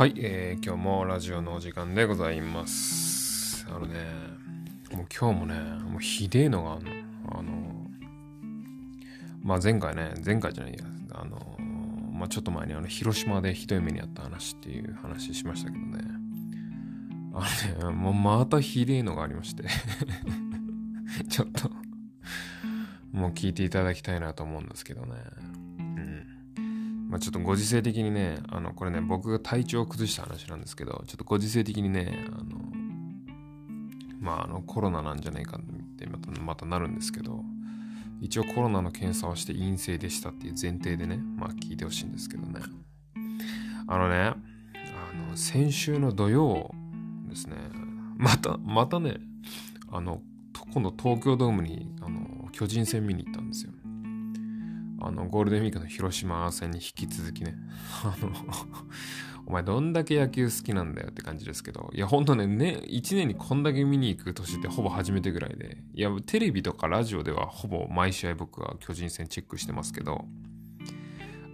はい、えー、今日もラジオのお時間でございます。あのね、もう今日もね、もうひでえのがあの、あの、まあ前回ね、前回じゃないや、あの、まあちょっと前にあの、広島でひどい目にあった話っていう話しましたけどね、あのね、もうまたひでえのがありまして ちょっともう聞いていただきたいなと思うんですけどね。まあ、ちょっとご時世的にね、あの、これね、僕が体調を崩した話なんですけど、ちょっとご時世的にね、あの、まあ、あの、コロナなんじゃないかってまたまたなるんですけど、一応コロナの検査をして陰性でしたっていう前提でね、まあ聞いてほしいんですけどね。あのね、あの、先週の土曜ですね、また、またね、あの、今度東京ドームに、あの、巨人戦見に行ったんですよ。あの、ゴールデンウィークの広島戦に引き続きね、あの、お前どんだけ野球好きなんだよって感じですけど、いや、ほんとね、ね、1年にこんだけ見に行く年ってほぼ初めてぐらいで、いや、テレビとかラジオではほぼ毎試合僕は巨人戦チェックしてますけど、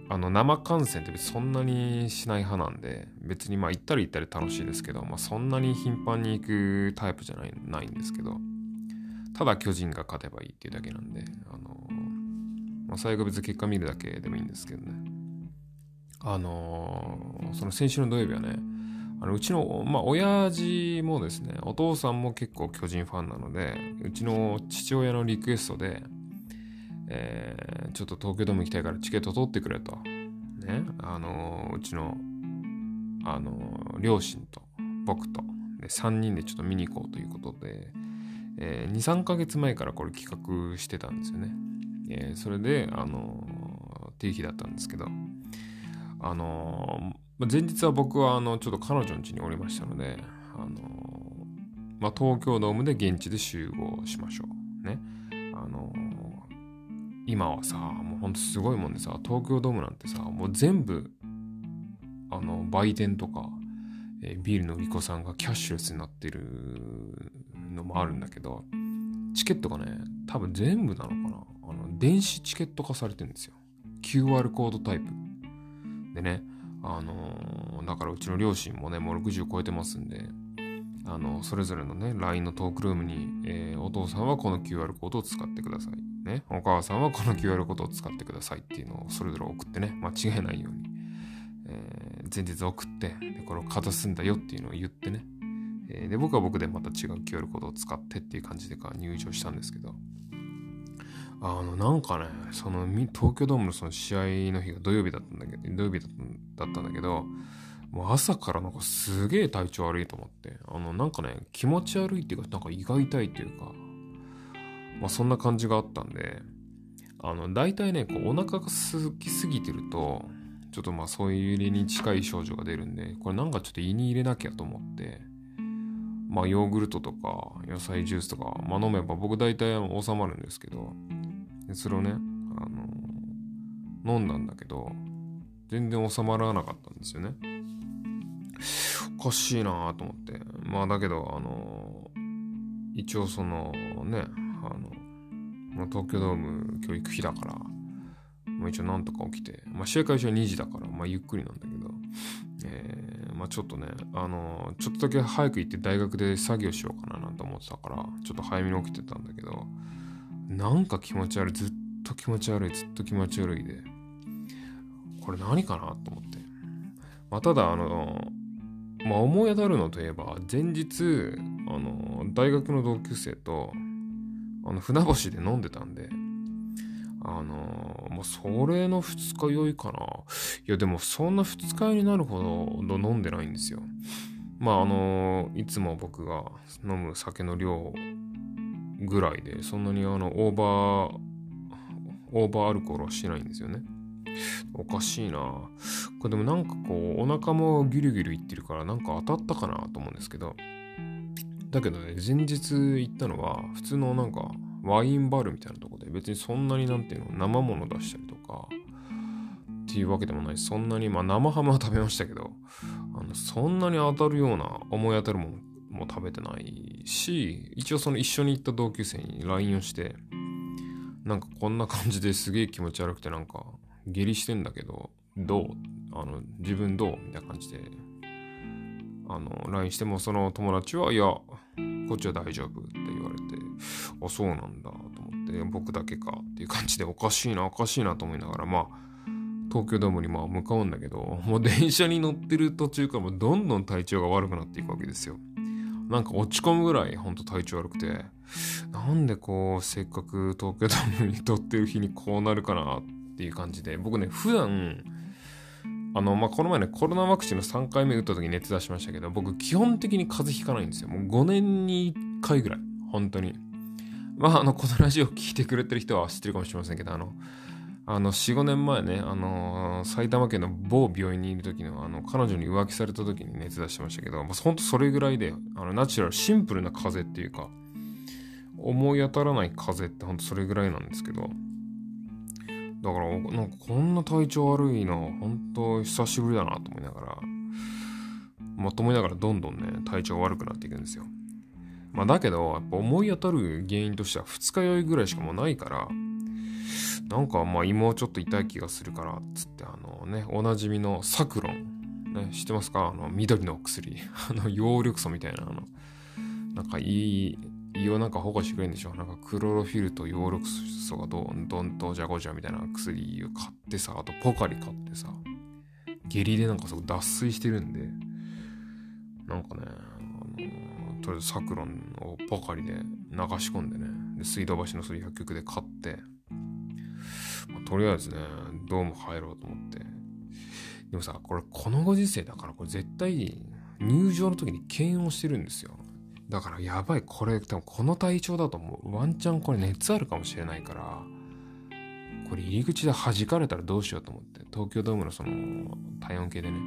あの、生観戦ってそんなにしない派なんで、別にまあ行ったり行ったり楽しいですけど、まあそんなに頻繁に行くタイプじゃない、ないんですけど、ただ巨人が勝てばいいっていうだけなんで、あの、まあ、最後別に結果見るだけでもいいんですけどね。あのー、その先週の土曜日はね、あのうちの、まあ、親父もですね、お父さんも結構巨人ファンなので、うちの父親のリクエストで、えー、ちょっと東京ドーム行きたいからチケット取ってくれと。ね、あのー、うちの、あのー、両親と僕とで3人でちょっと見に行こうということで、えー、2、3ヶ月前からこれ企画してたんですよね。えー、それで、あのー、っていう日だったんですけど、あのー、前日は僕は、あの、ちょっと彼女の家におりましたので、あのまあ、東京ドームで現地で集合しましょう。ね。あの今はさ、もうほんとすごいもんでさ、東京ドームなんてさ、もう全部、あの、売店とか、えー、ビールの売り子さんがキャッシュレスになってるのもあるんだけど、チケットがね、多分全部なのか、電子チケット化されてるんですよ。QR コードタイプ。でね、あのー、だからうちの両親もね、もう60超えてますんで、あの、それぞれのね、LINE のトークルームに、えー、お父さんはこの QR コードを使ってください。ね、お母さんはこの QR コードを使ってくださいっていうのをそれぞれ送ってね、間違えないように、え、前日送って、で、これをかたすんだよっていうのを言ってね、え、で、僕は僕でまた違う QR コードを使ってっていう感じでか入場したんですけど、あの、なんかね、その、東京ドームのその試合の日が土曜日だったんだけど、土曜日だったんだけど、もう朝からなんかすげえ体調悪いと思って、あの、なんかね、気持ち悪いっていうか、なんか胃が痛いっていうか、まあそんな感じがあったんで、あの、大体ね、こう、お腹が空きすぎてると、ちょっとまあそういう入れに近い症状が出るんで、これなんかちょっと胃に入れなきゃと思って、まあヨーグルトとか野菜ジュースとか、まあ飲めば僕大体収まるんですけど、でそれをね、あの飲んだんだけど、全然収まらなかったんですよね。おかしいなと思って。まあだけど、あの一応そのね、あの、まあ、東京ドーム教育日だから、まあ、一応なんとか起きて、まあ、試合開始は2時だから、まあ、ゆっくりなんだけど、えー、まあ、ちょっとね、あのちょっとだけ早く行って大学で作業しようかななんて思ってたから、ちょっと早めに起きてたんだけど、なんか気持ち悪い。ずっと気持ち悪い。ずっと気持ち悪いで。これ何かなと思って。まあ、ただ、あの、まあ、思い当たるのといえば、前日、あの、大学の同級生と、あの、船橋で飲んでたんで、あの、まあ、それの二日酔いかな。いや、でも、そんな二日酔いになるほど飲んでないんですよ。まあ、あの、いつも僕が飲む酒の量ぐらいで、そんなにあの、オーバー、オーバーアルコールはしてないんですよね。おかしいな。これでもなんかこう、お腹もギュルギュルいってるから、なんか当たったかなと思うんですけど、だけどね、前日行ったのは、普通のなんか、ワインバルみたいなとこで、別にそんなになんていうの、生もの出したりとか、っていうわけでもない。し、そんなに、まあ生ハムは食べましたけど、あの、そんなに当たるような、思い当たるものも食べてないし、一応その一緒に行った同級生に LINE をして、なんかこんな感じですげえ気持ち悪くてなんか下痢してんだけど、どう？あの、自分どう？みたいな感じであの、LINE してもその友達は、いや、こっちは大丈夫って言われて、あ、そうなんだと思って、僕だけかっていう感じで、おかしいな、おかしいなと思いながら、まあ、東京ドームにまあ向かうんだけど、もう電車に乗ってる途中からもどんどん体調が悪くなっていくわけですよ。なんか落ち込むぐらいほんと体調悪くて、なんでこう、せっかく東京ドームに撮ってる日にこうなるかなっていう感じで、僕ね、普段、あの、まあ、この前ね、コロナワクチンの3回目打った時に熱出しましたけど、僕基本的に風邪ひかないんですよ。もう5年に1回ぐらい。本当に。まあ、あの、このラジオ聞いてくれてる人は知ってるかもしれませんけど、あの、あの、4、5年前ね、あのー、埼玉県の某病院にいる時の、あの、彼女に浮気された時に熱出してましたけど、まあ、ほんとそれぐらいで、あの、ナチュラル、シンプルな風邪っていうか、思い当たらない風邪ってほんとそれぐらいなんですけど、だから、なんかこんな体調悪いの、本当久しぶりだなと思いながら、まと思いながらどんどんね、体調悪くなっていくんですよ。まあだけど、やっぱ思い当たる原因としては二日酔いぐらいしかもうないから、なんかまあ胃もちょっと痛い気がするからっ、つってあのね、おなじみのサクロン。ね、知ってますか？あの、緑の薬。あの、葉緑素みたいな、あの、なんかいい、胃をなんか保護してくれるんでしょなんかクロロフィルと葉緑素がどんどんとじゃごじゃみたいな薬を買ってさ、あとポカリ買ってさ、下痢でなんかすご脱水してるんで、なんかね、あのとりあえずサクロンをポカリで流し込んでね、で水道橋の水薬局で買って、とりあえずね、ドーム入ろうと思って。でもさ、これこのご時世だから、これ絶対入場の時に検温してるんですよ。だからやばい、これ、多分この体調だともうワンチャンこれ熱あるかもしれないから、これ入り口で弾かれたらどうしようと思って、東京ドームのその体温計でね。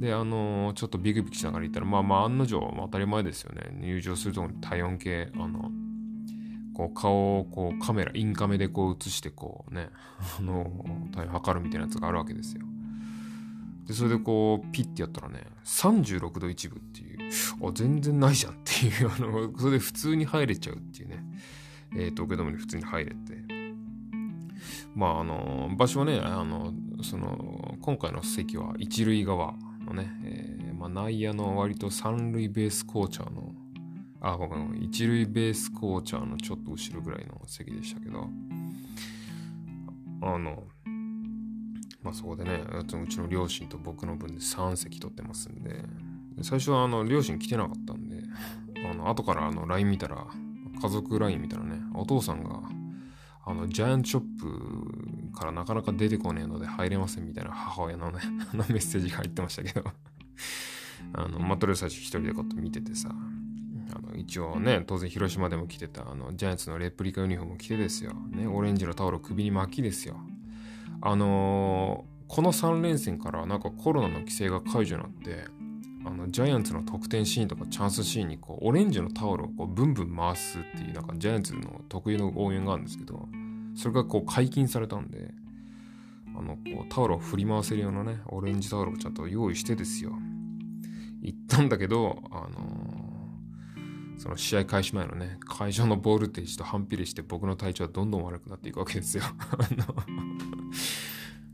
で、あのー、ちょっとビクビクしながら行ったら、まあまあ案の定、当たり前ですよね。入場するとこに体温計、あの、こう顔をこうカメラ、インカメでこう映してこうね、あの、体温測るみたいなやつがあるわけですよ。で、それでこう、ピッてやったらね、36度1分っていう、あ、全然ないじゃんっていう、あの、それで普通に入れちゃうっていうね、えー、東京ドームに普通に入れて。まあ、あの、場所はね、あの、その、今回の席は一塁側のね、えー、まあ、内野の割と三塁ベースコーチャーのあ、ごめん、一塁ベースコーチャーのちょっと後ろぐらいの席でしたけど、あの、まあそこでね、うちの両親と僕の分で3席取ってますんで、最初はあの、両親来てなかったんで、あの、後からあの、LINE 見たら、家族 LINE 見たらね、お父さんが、あの、ジャイアントショップからなかなか出てこねえので入れませんみたいな母親のね、メッセージが入ってましたけど。あの、まあ、とりあえず最初一人でこうやって見ててさ、一応ね、当然広島でも着てたあのジャイアンツのレプリカユニフォーム着てですよ。ね、オレンジのタオル首に巻きですよ。あのー、この3連戦からなんかコロナの規制が解除になって、あのジャイアンツの得点シーンとかチャンスシーンにこうオレンジのタオルをこうブンブン回すっていうなんかジャイアンツの得意の応援があるんですけど、それがこう解禁されたんで、あのこうタオルを振り回せるようなね、オレンジタオルをちゃんと用意してですよ。行ったんだけど、あのーその試合開始前のね、会場のボールテージと反比例して僕の体調はどんどん悪くなっていくわけですよ。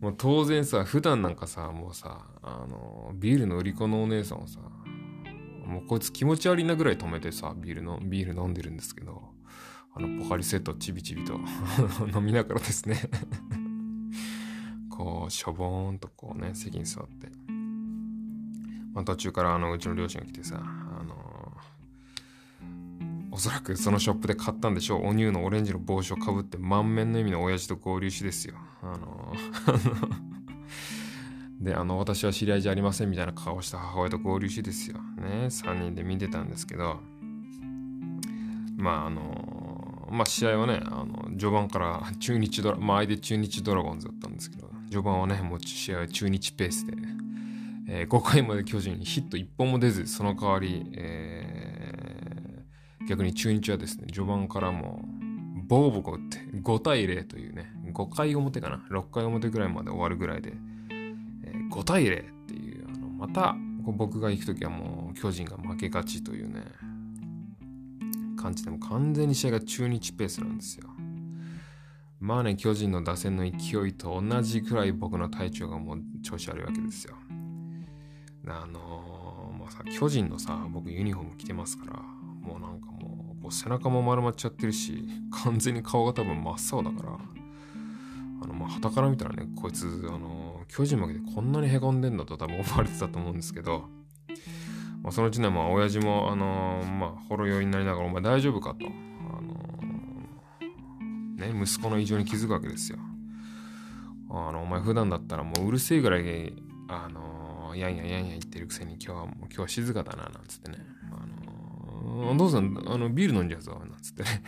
もう当然さ、普段なんかさ、もうさ、あの、ビールの売り子のお姉さんをさ、もうこいつ気持ち悪いなぐらい止めてさ、ビールの、ビール飲んでるんですけど、あの、ポカリセットちびちびと 飲みながらですねこう、しょぼーんとこうね、席に座って。まあ途中からあの、うちの両親が来てさ、あの、おそらくそのショップで買ったんでしょう。お乳のオレンジの帽子をかぶって満面の意味の親父と合流しですよ。あの で、あの、私は知り合いじゃありませんみたいな顔をした母親と合流しですよ。ね、3人で見てたんですけど、まあ、あの、まあ、試合はね、あの、序盤から中日ドラ、まあ、相手中日ドラゴンズだったんですけど、序盤はね、もう試合は中日ペースで、えー、5回まで巨人にヒット1本も出ず、その代わり、えー逆に中日はですね、序盤からもう、ボーボコって5対0というね、5回表かな、6回表ぐらいまで終わるぐらいで、えー、5対0っていう、あのまた僕が行くときはもう巨人が負けがちというね、感じでも完全に試合が中日ペースなんですよ。まあね、巨人の打線の勢いと同じくらい僕の体調がもう調子悪いわけですよ。あのー、まあ、さ、巨人のさ、僕ユニフォーム着てますから、もうなんかもう、背中も丸まっちゃってるし、完全に顔が多分真っ青だから、あの、まあ、旗から見たらね、こいつ、あの、巨人負けてこんなに凹んでんだと多分 思われてたと思うんですけど、まあ、そのうちね、まあ、親父も、あのまあ、ほろ酔いになりながら、お前大丈夫かと、あのね、息子の異常に気づくわけですよ。あの、お前普段だったらもううるせえぐらい、あのやんややんや言ってるくせに今日はもう今日は静かだな、なんつってね。お父さん、あの、ビール飲んじゃうぞ、なんつってね。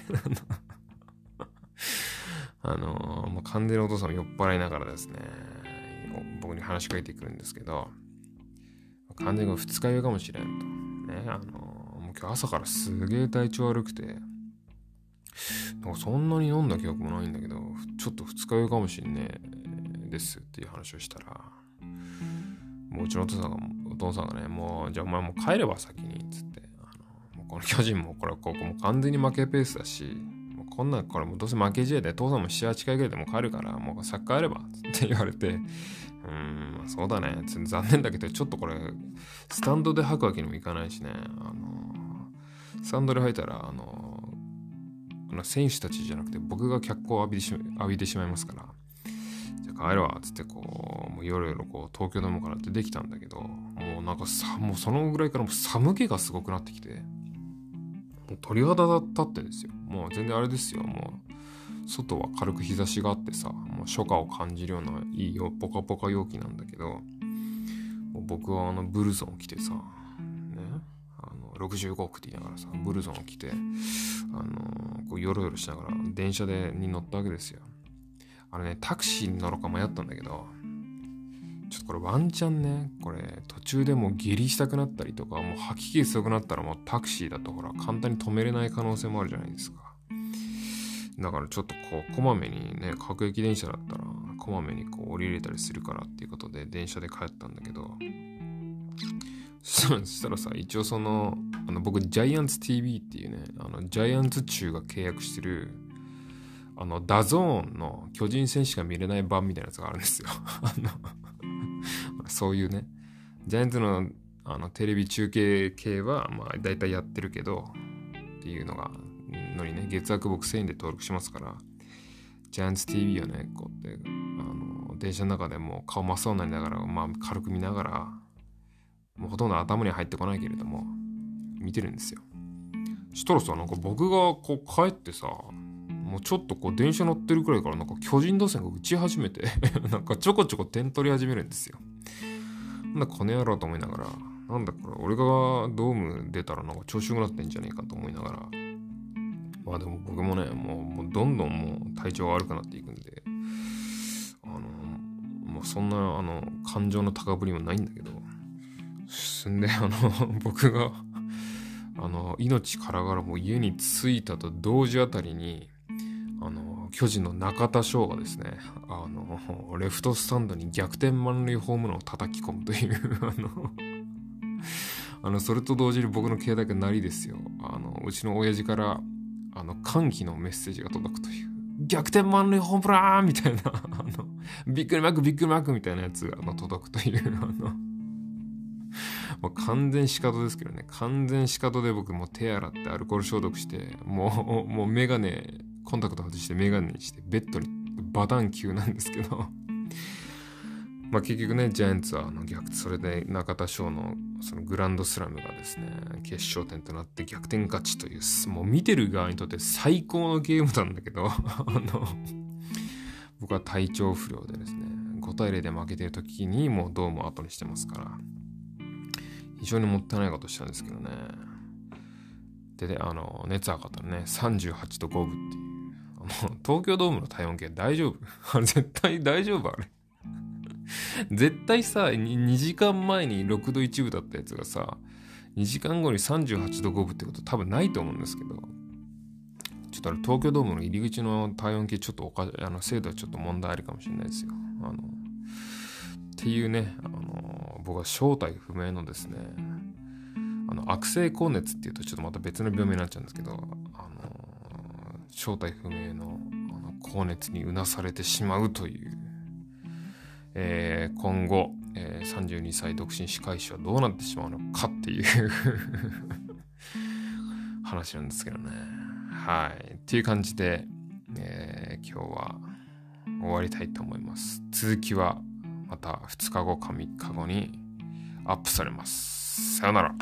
あのもう完全にお父さんも酔っ払いながらですね、僕に話しかけてくるんですけど、完全に二日酔いかもしれんと。ね、あのもう今日朝からすげえ体調悪くて、なんかそんなに飲んだ記憶もないんだけど、ちょっと二日酔いかもしんねえですっていう話をしたら、もううちのお父さんが、お父さんがね、もう、じゃあお前もう帰れば先に、つっ、この巨人もこれ、ここも完全に負けペースだし、もうこんなん、これもうどうせ負け試合で、父さんも7、8回ぐらいでも帰るから、もうサッカーやれば、って言われて、うーん、そうだね、残念だけど、ちょっとこれ、スタンドで吐くわけにもいかないしね、あの、スタンドで吐いたら、あの、あの選手たちじゃなくて僕が脚光を浴びてし浴びてしまいますから、じゃあ帰るわ、つってこう、もう夜夜こう東京ドームから出てきたんだけど、もうなんかさ、もうそのぐらいからもう寒気がすごくなってきて、鳥肌立ってですよ。もう全然あれですよ、もう、外は軽く日差しがあってさ、もう初夏を感じるようないいよ、ポカポカ陽気なんだけど、僕はあのブルゾンを着てさ、ね、あの65億って言いながらさ、ブルゾンを着て、あのこうヨロヨロしながら電車でに乗ったわけですよ。あれね、タクシーに乗ろうか迷ったんだけど、ちょっとこれワンチャンね、これ途中でもう下痢したくなったりとか、もう吐き気強くなったらもうタクシーだとほら簡単に止めれない可能性もあるじゃないですか。だからちょっとこう、こまめにね、各駅電車だったら、こまめにこう降りれたりするからっていうことで電車で帰ったんだけど、そしたらさ、一応その、あの僕、ジャイアンツ TV っていうね、あの、ジャイアンツ中が契約してる、あの、 DAZN の巨人戦しか見れない版みたいなやつがあるんですよ。あのそういうね、ジャイアンツのあのテレビ中継系は、まあ、大体やってるけど、っていうのが、のにね、月額僕1000円で登録しますから、ジャイアンツ TV をね、こうやって、あの、電車の中でも顔真っ青になりながら、まあ、軽く見ながら、もうほとんど頭に入ってこないけれども、見てるんですよ。したらさ、なんか僕がこう帰ってさ、もうちょっとこう電車乗ってるくらいからなんか巨人打線が打ち始めて なんかちょこちょこ点取り始めるんですよ。なんだこの野郎と思いながら、なんだこれ、俺がドーム出たらなんか調子よくなってんじゃねえかと思いながら、まあでも僕もね、もうもうどんどんもう体調悪くなっていくんで、あの、もうそんなあの感情の高ぶりもないんだけど、すんで、あの、僕があの、命からがらもう家に着いたと同時あたりに、あの、巨人の中田翔がですね、あの、レフトスタンドに逆転満塁ホームランを叩き込むという あの、あの、それと同時に僕の携帯が鳴りですよ。あの、うちの親父から、あの、歓喜のメッセージが届くという。逆転満塁ホームランみたいな、あの、びっくりマークびっくりマークみたいなやつが、あの、届くという、あの、もう完全仕方ですけどね、完全仕方で僕もう手洗ってアルコール消毒して、もう、もうメガネ、コンタクト外してメガネにして、ベッドにバタン級なんですけど まあ結局ね、ジャイアンツはあの逆、それで中田翔のそのグランドスラムがですね、決勝点となって逆転勝ちという、もう見てる側にとって最高のゲームなんだけど、あの、僕は体調不良でですね、5対0で負けてる時にもうドームを後にしてますから、非常にもったいないことしたんですけどね。で、ね、あの、熱測ったらね、38度5分っていう。あの、東京ドームの体温計大丈夫？あ れ絶対大丈夫あれ。絶対さ2、時間前に6度1分だったやつがさ、2時間後に38度5分ってこと多分ないと思うんですけど、ちょっとあれ東京ドームの入り口の体温計ちょっとおかあの精度はちょっと問題ありかもしれないですよ。あの、っていうね、あの、僕は正体不明のですねあの悪性高熱っていうとちょっとまた別の病名になっちゃうんですけど、正体不明のあの高熱にうなされてしまうという、えー、今後えー、32歳独身司会者はどうなってしまうのかっていう 話なんですけどね。はい。っていう感じで、えー、今日は終わりたいと思います。続きはまた2日後か3日後にアップされます。さよなら。